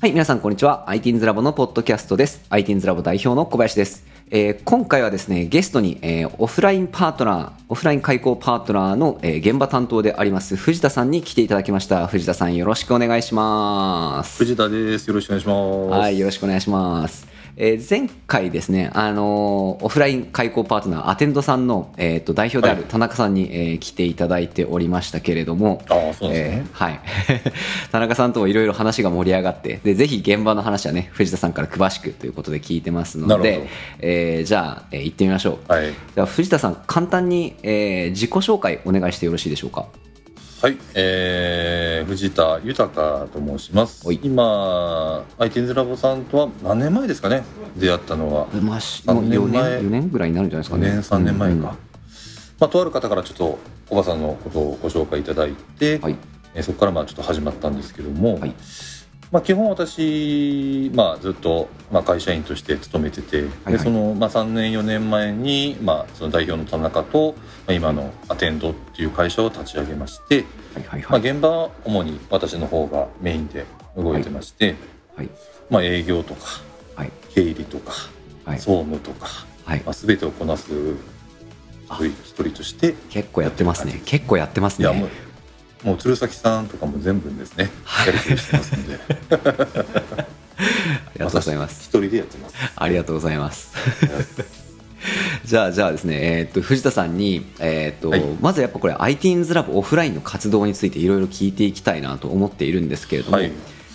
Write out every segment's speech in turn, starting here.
はい、皆さんこんにちは。ITINS ラボのポッドキャストです。ITINS ラボ代表の小林です。えー今回はですね、ゲストに、えーオフラインパートナー、オフライン開講パートナーの、えー現場担当であります藤田さんに来ていただきました。藤田さんよろしくお願いします。藤田です。よろしくお願いします。はい、よろしくお願いします。えー前回ですね、あのーオフライン開講パートナー、アテンドさんの、えーと代表であるはい田中さんに、えー来ていただいておりましたけれども。えーはい。田中さんともいろいろ話が盛り上がって、で、ぜひ現場の話はね、藤田さんから詳しくということで聞いてますのでえーじゃあ、えー行ってみましょう。はい。じゃあ、藤田さん、簡単に、えー自己紹介お願いしてよろしいでしょうか？はい。えー、藤田豊と申しますはい。今、ITINS ラボさんとは何年前ですかね？出会ったのは。まあ、しもう三年4年、前4年ぐらいになるんじゃないですか5ね。年、3年前か。うんまあ、とある方からちょっと、おばさんのことをご紹介いただいて、はい。えーそこからまあちょっと始まったんですけども、はいまあ、基本私、まあ、ずっと、まあ、会社員として勤めてて、はいでその、まあ、3年4年前に、まあ、その代表の田中と、まあ、今のアテンドっていう会社を立ち上げまして、はいはいまあ、はい。現場は主に私の方がメインで動いてまして、はい。まあ、営業とかはい。経理とか、はい。総務とか、はいまあ、全てをこなす一人一人として結構やってますね。結構やってますね。もう鶴崎さんとかも全部ですねやりくりしてますので ありがとうございます。私一人でやってますありがとうございます。じゃあ、じゃあですね、えーっと、藤田さんに、えーっと、はいまずやっぱこれ、ITINS ラボオフラインの活動についていろいろ聞いていきたいなと思っているんですけれども、はい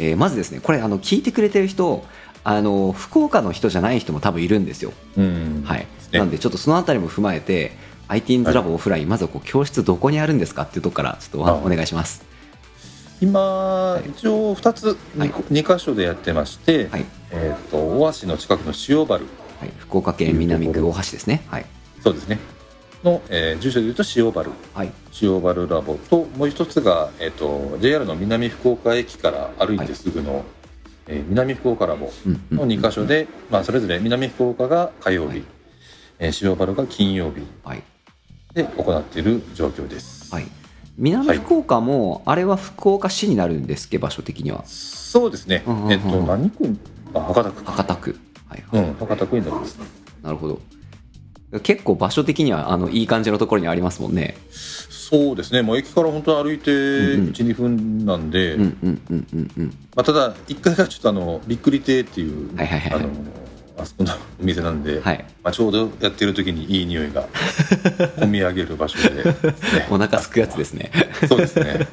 えーまずですね、これ、あの、聞いてくれてる人、あの、福岡の人じゃない人も多分いるんですよ。うんはい。なんで、ちょっとそのあたりも踏まえて、ITINS ラボオフライン、まずはこう教室どこにあるんですかっていうところから、ちょっとお願いします。今、一応2つ、はい二箇所でやってまして、はい。えっ、と大橋の近くの塩原はい、福岡県南区大橋ですね。はい。そうですねの、えー住所でいうと塩原はい。塩原ラボともう一つが、えっと JR の南福岡駅から歩いてすぐの、えー南福岡ラボの2箇所で、まあ、それぞれ南福岡が火曜日、はいえー塩原が金曜日はい。で行っている状況です、はい。南福岡も、あれは福岡市になるんですっけ、場所的には。そうですね、うんうんうんえっと何区あ博多区博多区。はい、うん博多区になりますねなるほど。結構場所的にはあのいい感じのところにありますもんね。そうですねもう駅から本当に歩いてうんうん12、分なんで、うんうんうんうんうん。まあ、ただ1階がちょっとあのびっくり亭っていう、はいはいはいはいあのあそこのお店なんで、はい。まあ、ちょうどやってる時にいい匂いが込み上げる場所で、ね お腹すくやつですね。そうですね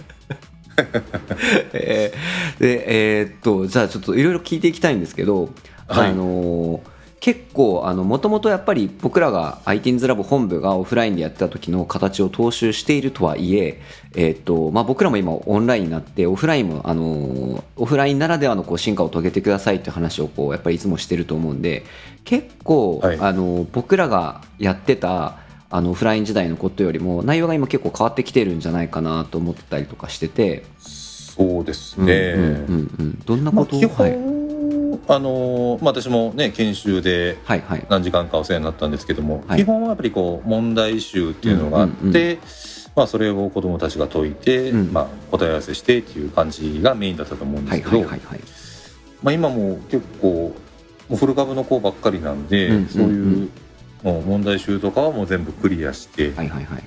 えーで、えーっと、じゃあちょっといろいろ聞いていきたいんですけど、はいあのー結構、あの、もともとやっぱり僕らが ITINS ラボ本部がオフラインでやってた時の形を踏襲しているとはいえ、えーっと、まあ、僕らも今オンラインになって、オフラインも、あのーオフラインならではのこう進化を遂げてくださいっていう話をこう、やっぱりいつもしてると思うんで、結構、はい。あのー僕らがやってた、あのオフライン時代のことよりも内容が今結構変わってきてるんじゃないかなと思ってたりとかしてて、そうですね、うんうんうんうん、どんなまあ、ことを、基はい、本、あのまあ、私もね研修ではいはい。何時間かお世話になったんですけども、はい。基本はやっぱりこう問題集っていうのがあって、うんうんうまあ、それを子どもたちが解いて、うんまあ、答え合わせしてっていう感じがメインだったと思うんではいすけど、はいはいはいまあ、今も結構もうフル株の子ばっかりなんで、うんそういう、うんもう問題集とかはもう全部クリアして、はいはいはい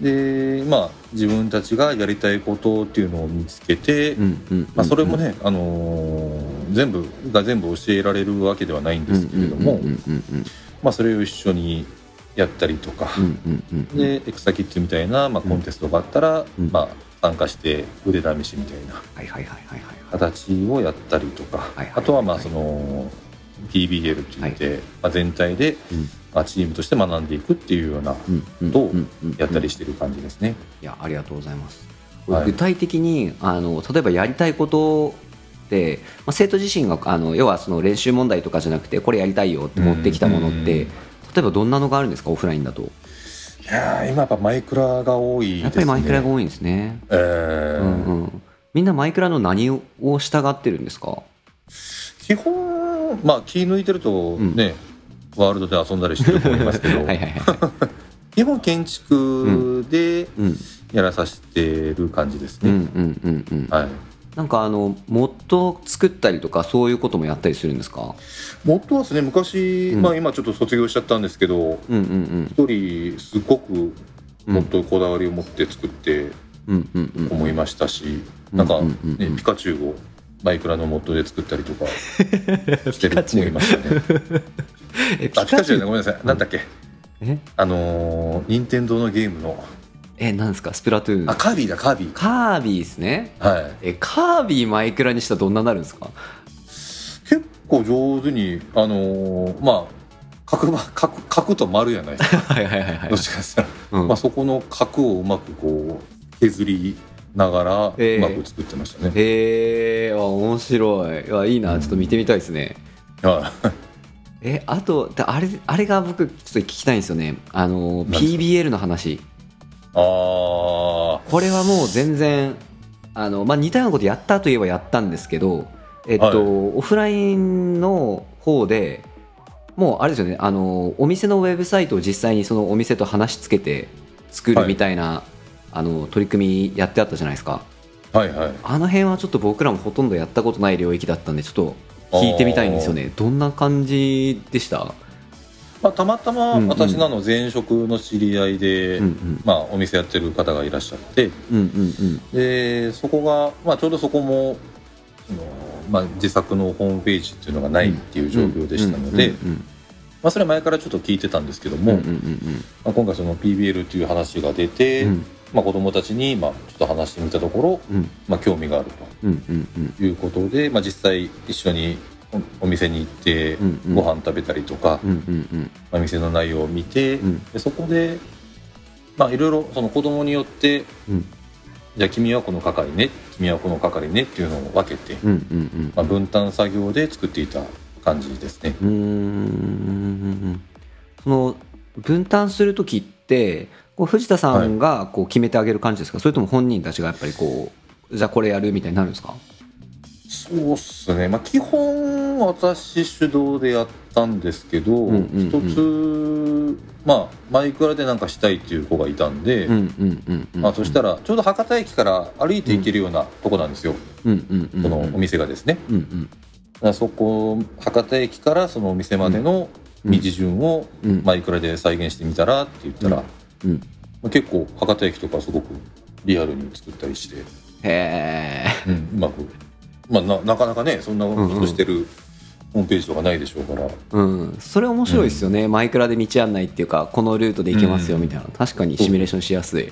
でまあ自分たちがやりたいことっていうのを見つけて、それもね、あのー全部が全部教えられるわけではないんですけれども、それを一緒にやったりとか、うんうんうんうん。でエクサキッズみたいな、まあ、コンテストがあったら、うん。まあ、参加して腕試しみたいな形をやったりとか、あとはまあその PBL って言って、まあ、全体で、うんまあ、チームとして学んでいくっていうようなうんうんとうんうん。やったりしてる感じですね。いやありがとうございます、はい。具体的にあの例えばやりたいことで、まあ、生徒自身があの要はその練習問題とかじゃなくてこれやりたいよって持ってきたものって、うん例えばどんなのがあるんですか？オフラインだと。いやー今やっぱマイクラが多いですね。やっぱりマイクラが多いんですね。えー。うんうん。みんなマイクラの何を従ってるんですか？基本まあ気抜いてるとね、ワールドで遊んだりしてると思いますけど。は基本建築でうん。やらさせてる感じですね、なんかあのモッド作ったりとかそういうこともやったりするんですか？モッドはですね昔、うん。まあ今ちょっと卒業しちゃったんですけどうんうん一人すごくうん。もっとこだわりを持って作って思いましたし、なんか、うんうんうん。うんねピカチュウをマイクラのモッドで作ったりとか。してるピカチュウ。思いましたね。えあピカチュウじゃないごめんなさい、なんだっけ？え？あのー任天堂のゲームの。えなんですか？スプラトゥーン。あカービィだカービィ。カービィですね。はい。えカービィマイクラにしたらどんなになるんですか？結構上手にあのーまあ角ば角角と丸やない？ですかはいはいはいはい。どっちかって言ったら、うん。まあ、そこの角をうまくこう削りながらうえ。ーまく作ってましたね、へえ。ー、あ面白い。あいいな。ちょっと見てみたいですね、はい えあとだあれあれが僕ちょっと聞きたいんですよね。あの PBL の話。ああこれはもう全然あの、まあ、似たようなことやったといえばやったんですけど、えっとはい。オフラインの方でもうあれですよね。あのお店のウェブサイトを実際にそのお店と話しつけて作るみたいな、あの取り組みやってあったじゃないですか。はいはい。あの辺はちょっと僕らもほとんどやったことない領域だったんでちょっと聞いてみたいんですよね。どんな感じでした？まあ、たまたま私なの前職の知り合いで、うんうん。まあ、お店やってる方がいらっしゃってうんうんうん。でそこが、まあ、ちょうどそこもその、まあ、自作のホームページっていうのがないっていう状況でしたので、まあ、それは前からちょっと聞いてたんですけども、うんうんうんまあ、今回その PBL という話が出て、うんまあ、子どもたちにまあちょっと話してみたところ、うん。まあ、興味があるうんうんうん。ということで、まあ、実際一緒におお店に行ってうんうん。ご飯食べたりとか、うんうんうん。まあ、店の内容を見て、うん。でそこでまあいろいろその子供によってうん。じゃあ君はこの係ね君はこの係ねっていうのを分けて、うんうんまあ、分担作業で作っていた感じですね。うん。その分担する時ってこう藤田さんがこう決めてあげる感じですか、それとも本人たちがやっぱりこうじゃあこれやるみたいになるんですか？そうっすね、まあ、基本私主導でやったんですけど、うんうんうん。一つまあマイクラでなんかしたいっていう子がいたんで、そしたらちょうど博多駅から歩いて行けるようなとこなんですよ、うんうんうんそのお店がですね。うんうん。だからそこ博多駅からそのお店までの道順をうん。マイクラで再現してみたらって言ったら、うん、まあ、結構博多駅とかすごくリアルに作ったりして。へえ、うん、うまく、まあ、ななかなかねそんなことしてる、うんホームページとかないでしょうから、うん、それ面白いですよね、うん、マイクラで道案内っていうかこのルートで行けますよみたいな、うん、確かにシミュレーションしやすい。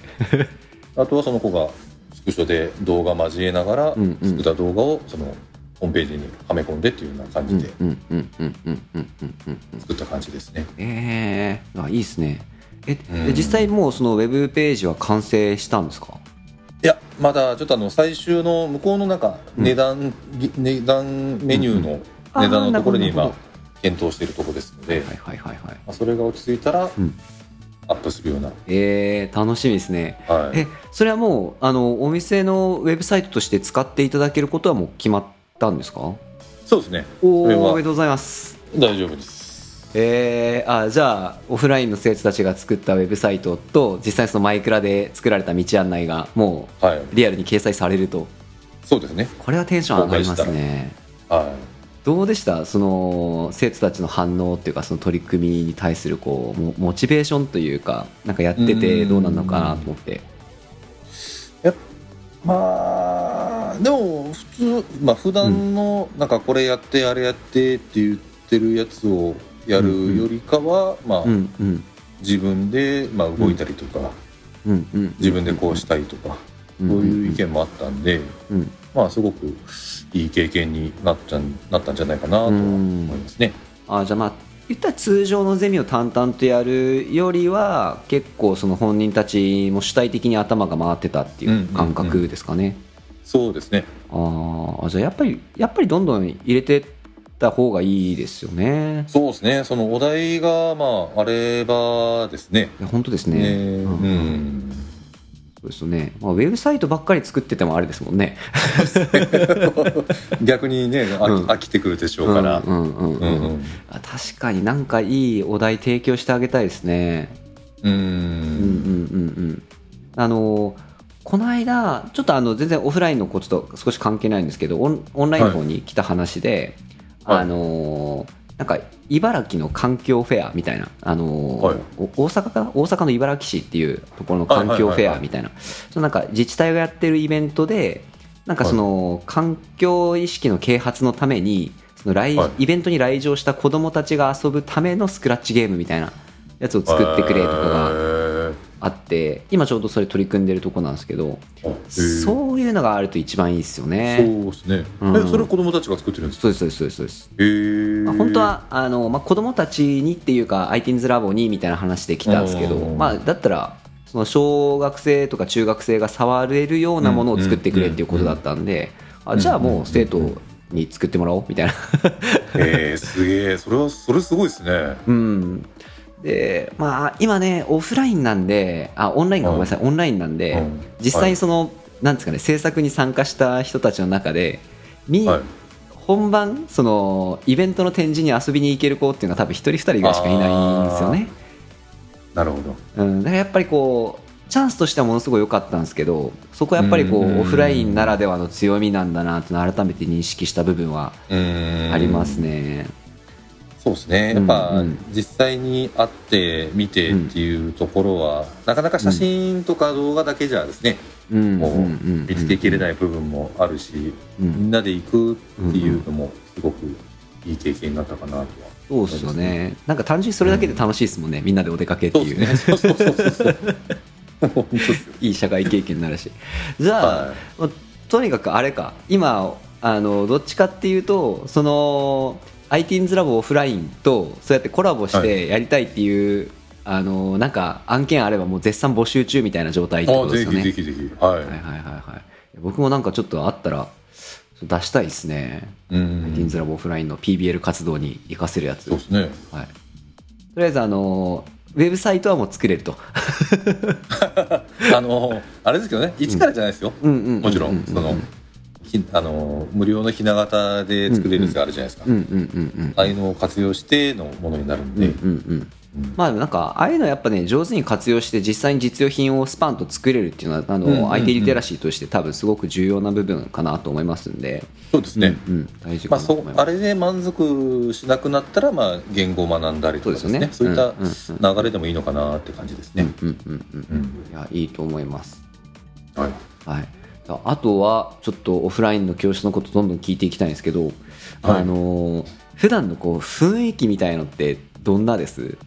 あとはその子がスクショで動画交えながら作った動画をそのホームページにはめ込んでっていうような感じで作った感じですね。えー、あいいですね。え、うん。で実際もうそのウェブページは完成したんですか？いやまだちょっとあの最終の向こうのなんかうん。値段、ぎ値段メニューの値段のところに今検討しているところですので、はいはいはいはい。まあ、それが落ち着いたらうん。アップするような、えー、楽しみですね。はい、えそれはもうあのお店のウェブサイトとして使っていただけることはもう決まったんですか？そうですね。おめでとうございます。大丈夫ですえー、あじゃあオフラインの生徒たちが作ったウェブサイトと実際そのマイクラで作られた道案内がもはい、うリアルに掲載されると。そうですね。これはテンション上がりますね。はどうでした？その生徒たちの反応っていうかその取り組みに対するこうモモチベーションというかなんかやっててどうなのかなと思って。いまあでも普通まあ普段のなんかこれやってあれやってって言ってるやつをやるよりかは、まあ、うんうん。自分でまあ動いたりとか、うんうん自分でこうしたいとか、うん。そういう意見もあったんで、うん。まあすごくいい経験になっちゃんなったんじゃないかなとは思いますね。あじゃあまあ言ったら通常のゼミを淡々とやるよりは結構その本人たちも主体的に頭が回ってたっていう感覚ですかね、そうですね。ああじゃあやっぱりやっぱりどんどん入れてった方がいいですよね。そうですね。そのお題がまああればですね。いや本当ですね。ね。うん。うん。そうですよね、まあ、ウェブサイトばっかり作っててもあれですもんね。逆にね飽き,、うん。飽きてくるでしょうから。うんうんうんうん、うんうん。あ確かになんかいいお題提供してあげたいですね。ううんうんうんうん。あのこの間ちょっとあの全然オフラインのことと少し関係ないんですけどオンオンラインの方に来た話で、はいあのーなんか茨城の環境フェアみたいな、あのーはい。お大阪かな？大阪の茨城市っていうところの環境フェアみたいな。そのなんか自治体がやってるイベントでなんかその環境意識の啓発のためにその来、はい。イベントに来場した子どもたちが遊ぶためのスクラッチゲームみたいなやつを作ってくれとかががあって今ちょうどそれ取り組んでるとこなんですけどそそういうのがあると一番いいですよね。そうですね、うん。えそれ子供たちが作ってるんですか？そうですそうですそうです。そうですへーまあ、本当はあの、まあ、子供たちにっていうか ITINS ラボにみたいな話で来たんですけど、うん。まあ、だったらその小学生とか中学生が触れるようなものを作ってくれっていうことだったんで、あじゃあもう生徒に作ってもらおうみたいな。えー、すげえ。それはそれすごいですね。うんでまあ今ねオフラインなんであオンラインがごめんなさいオンラインなんで、うん。実際にその、なんですかね制作に参加した人たちの中でみ、はい。本番そのイベントの展示に遊びに行ける子っていうのは多分一人二人ぐらいしかいないんですよね、なるほど。うん、だからやっぱりこうチャンスとしてはものすごい良かったんですけどそこはやっぱりこうオフラインならではの強みなんだなっていうのを改めて認識した部分はありますね。そうですね。やっぱ、実際に会って見てっていうところは、なかなか写真とか動画だけじゃですね、うんもう見つけきれい、ない部分もあるし、うん。みんなで行くっていうのもすごくいい経験になったかなとは。そうですよね。なんか単純にそれだけで楽しいですもんね、みんなでお出かけっていう。ね。そうそうそうそうそういい社会経験になるし。じゃあ、はい。まあとにかくあれか。今あのどっちかっていうとその ITINS ラボオフラインとそうやってコラボしてやりたいっていう、あのなんか案件あればもう絶賛募集中みたいな状態ってことですよね。ぜひぜひはい、はいはいはいはい。僕もなんかちょっとあったら出したいですね、うん。ITINS ラボオフラインの PBL 活動に活かせるやつ。そうですね。はい、とりあえずあのウェブサイトはもう作れると。あのあれですけどね。一からじゃないですよ、うんうんうんうんもちろんその。ひあの無料のひな形で作れるやつがあるじゃないですか、うんうんうんうんああいうのを活用してのものになるんで、うんうんまあなんかああいうのやっぱね上手に活用して実際に実用品をスパンと作れるっていうのはあの IT リテラシーとして多分すごく重要な部分かなと思いますんで、そうですね、うんうん。大事まあ、そ。あれで満足しなくなったら、まあ、言語を学んだりとかですね。そうですよね。そういった流れでもいいのかなって感じですね、うんうんうんうん。うん。いやいいと思います。はい、はい。あとはちょっとオフラインの教室のことどんどん聞いていきたいんですけど、あの普段のこう雰囲気みたいのってどんなです？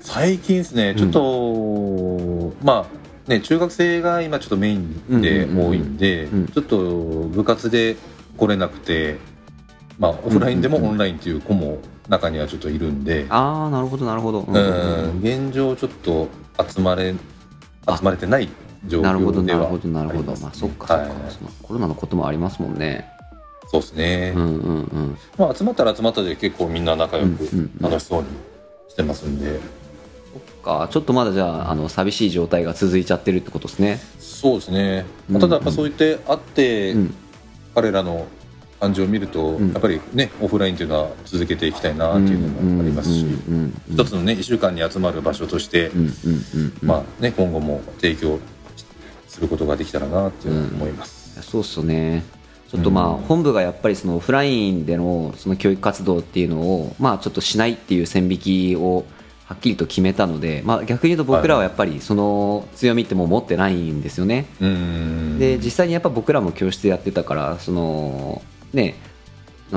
最近ですねちょっと、まあね中学生が今ちょっとメインで多いんで、うんうん。うん。ちょっと部活で来れなくてまあオフラインでもうんうんうん。オンラインっていう子も中にはちょっといるんで、ああなるほどなるほど。うんううんん。現状ちょっと集まれあ集まれてない状なるほど況ではなるほどなるほど。ありまあすね。そっかそっか、はい。そのコロナのこともありますもんね。そうですね、うんうんうん。まあ、集まったら集まったで結構みんな仲良くうんうんうん。楽しそうにしてますんで、かちょっとまだじゃああの寂しい状態が続いちゃってるってことですね。そうですね、まあ、うん。ただやっぱそう言って会って、うん。彼らの感じを見ると、うん。やっぱりねオフラインっていうのは続けていきたいなっていうのもありますし、うんうんうん一つのね1週間に集まる場所として、うんうんうんうん。まあね、今後も提供することができたらなって思います。そうっすよね。ちょっとまあうん。本部がやっぱりそのオフラインでのその教育活動っていうのをまあちょっとしないっていう線引きをはっきりと決めたので、まあ、逆に言うと僕らはやっぱりその強みってもう持ってないんですよね。うん。で実際にやっぱ僕らも教室やってたからそのね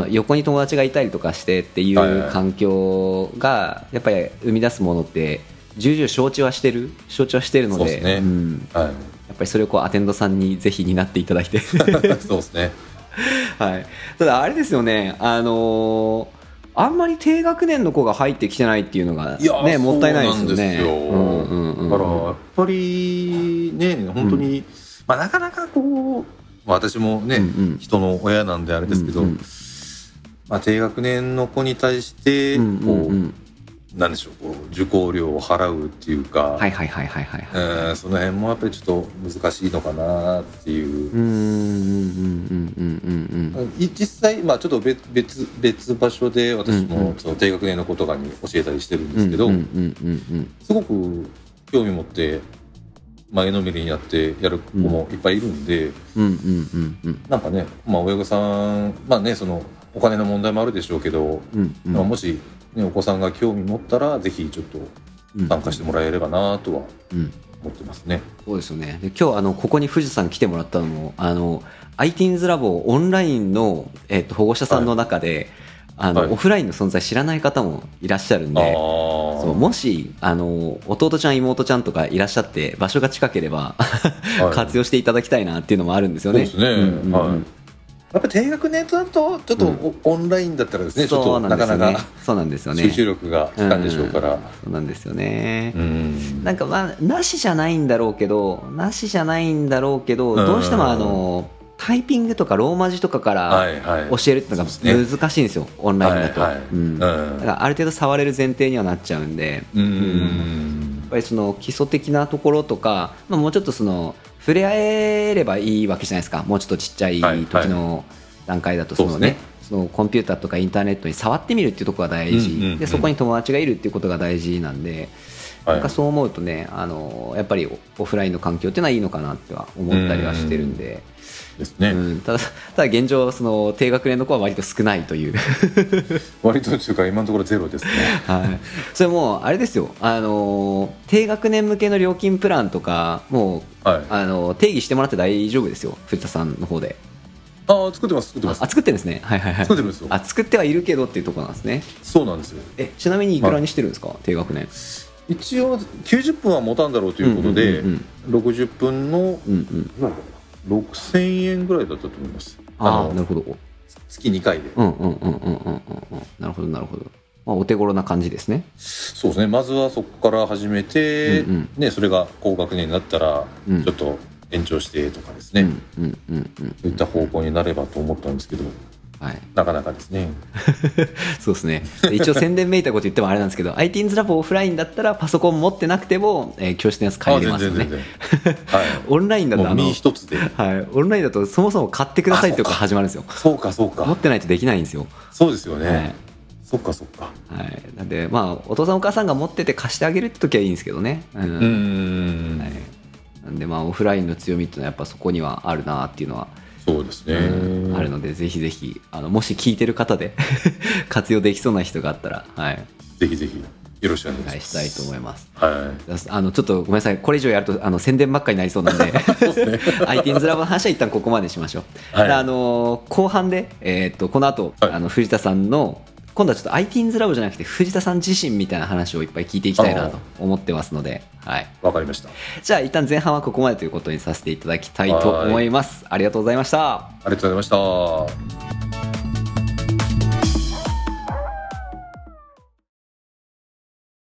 横に友達がいたりとかしてっていう環境がやっぱり生み出すものって重々承知はしてる承知はしてるので。そうですね。ん、はいぱりそれをこうアテンドさんにぜひ担っていただいて。そうですね。はい、ただあれですよね。あのーあんまり低学年の子が入ってきてないっていうのがねもったいないですよね。そうなんうんうんうん。だからやっぱりね本当に、まあ、なかなかこう、まあ、私もね、うんうん。人の親なんであれですけど、うんうんまあ、低学年の子に対してこう、うんうん。うんなんでしょうこう受講料を払うっていうか、はいはいはいはいはいはい。うんその辺もやっぱりちょっと難しいのかなっていう。う。ーんうんうんうんうんうんい実際、まあ、ちょっと別別別場所で私もその低学年の子とかに教えたりしてるんですけど、うんうんうんうんすごく興味持って前のめりになってやる子もいっぱいいるんで、うんうんうんうん。なんかね、まあ、親御さんまあねそのお金の問題もあるでしょうけど、うんうん。まあ、もし、ね、お子さんが興味持ったらぜひちょっとうん。参加してもらえればなとはうん。思ってますね。そうですよね。で今日あのここに藤田さん来てもらったのもあの ITINS ラボオンラインの、えっと保護者さんの中で、あのはい。オフラインの存在知らない方もいらっしゃるんで、そうもしあの弟ちゃん妹ちゃんとかいらっしゃって場所が近ければ、はい。活用していただきたいなっていうのもあるんですよね。そうですね。んうんうん。はいやっぱ低学年だとちょっとおオンラインだったらですね、ちょっとなかなか。そうなんですよね。集中力が効かんでしょうから。ん。そうなんですよね。うん。なんかまあなしじゃないんだろうけどなしじゃないんだろうけどうん。どうしてもあのタイピングとかローマ字とかからはいはい。教えるっていうのが難しいんですよオンラインだと、はいはい。うん、だからある程度触れる前提にはなっちゃうんで、うんうん。やっぱりその基礎的なところとか、まあ、もうちょっとその触れ合えればいいわけじゃないですか。もうちょっとちっちゃいはい時の段階だとそのね,、そうですね。そのコンピューターとかインターネットに触ってみるっていうところが大事、うんうんうん。でそこに友達がいるっていうことが大事なんで、はい。なんかそう思うとねあのやっぱりオフラインの環境っていうのはいいのかなっては思ったりはしてるんで。ですね、うん、ただただ現状その低学年の子は割と少ないという。割とというか今のところゼロですね。はい、それもうあれですよ、あのー低学年向けの料金プランとかもう、はい。あのー定義してもらって大丈夫ですよ。藤田さんの方で。ああ作ってます作ってます。ああ作ってるんですね。はいはいはい。作ってるんですよ。あ作ってはいるけどっていうところなんですね。そうなんですよ。えちなみにいくらにしてるんですか、低学年。一応90分は持たんだろうということで、うんうん60分のうんうん6000円ぐらいだったと思います。ああのなるほど。月2回で、うんうんうんうんうん。うんうんなるほどなるほど、まあ、お手頃な感じですね。そうですね。まずはそこから始めて、うんうん。ね、それが高学年になったらうん。ちょっと延長してとかですね、うんうんうんうん。そういった方向になればと思ったんですけどはい。なかなかですね。そうですね。で一応宣伝めいたこと言ってもあれなんですけど、ITINS ラボオフラインだったらパソコン持ってなくても、えー教室のやつ借りれますよね。然 はい。オンラインだとあの、一つで。はい、オンラインだとそもそも買ってくださいってとこから始まるんですよ。そうかそう持かってないとできないんですよ。そうですよね、はい。そっかそっか。はい、なんで、まあ、お父さんお母さんが持ってて貸してあげるって時はいいんですけどね。うん。うーん、はい、なんで、まあ、オフラインの強みっていうのはやっぱそこにはあるなっていうのは、そうですね、あるので、ぜひぜひ、あのもし聞いてる方で 活用できそうな人があったら、はい、ぜひぜひよろしくお願いいしたいと思います。はあのちょっとごめんなさい、これ以上やるとあの宣伝ばっかりになりそうなんで、ITINS ラボの話は一旦ここまでしましょう。はい。であの後半で、えー、とこの後、はい。あの藤田さんの今度はちょっと ITINS ラボじゃなくて藤田さん自身みたいな話をいっぱい聞いていきたいなと思ってますので、はい、いわかりましたじゃあ一旦前半はここまでということにさせていただきたいと思います。ありがとうございました。ありがとうございました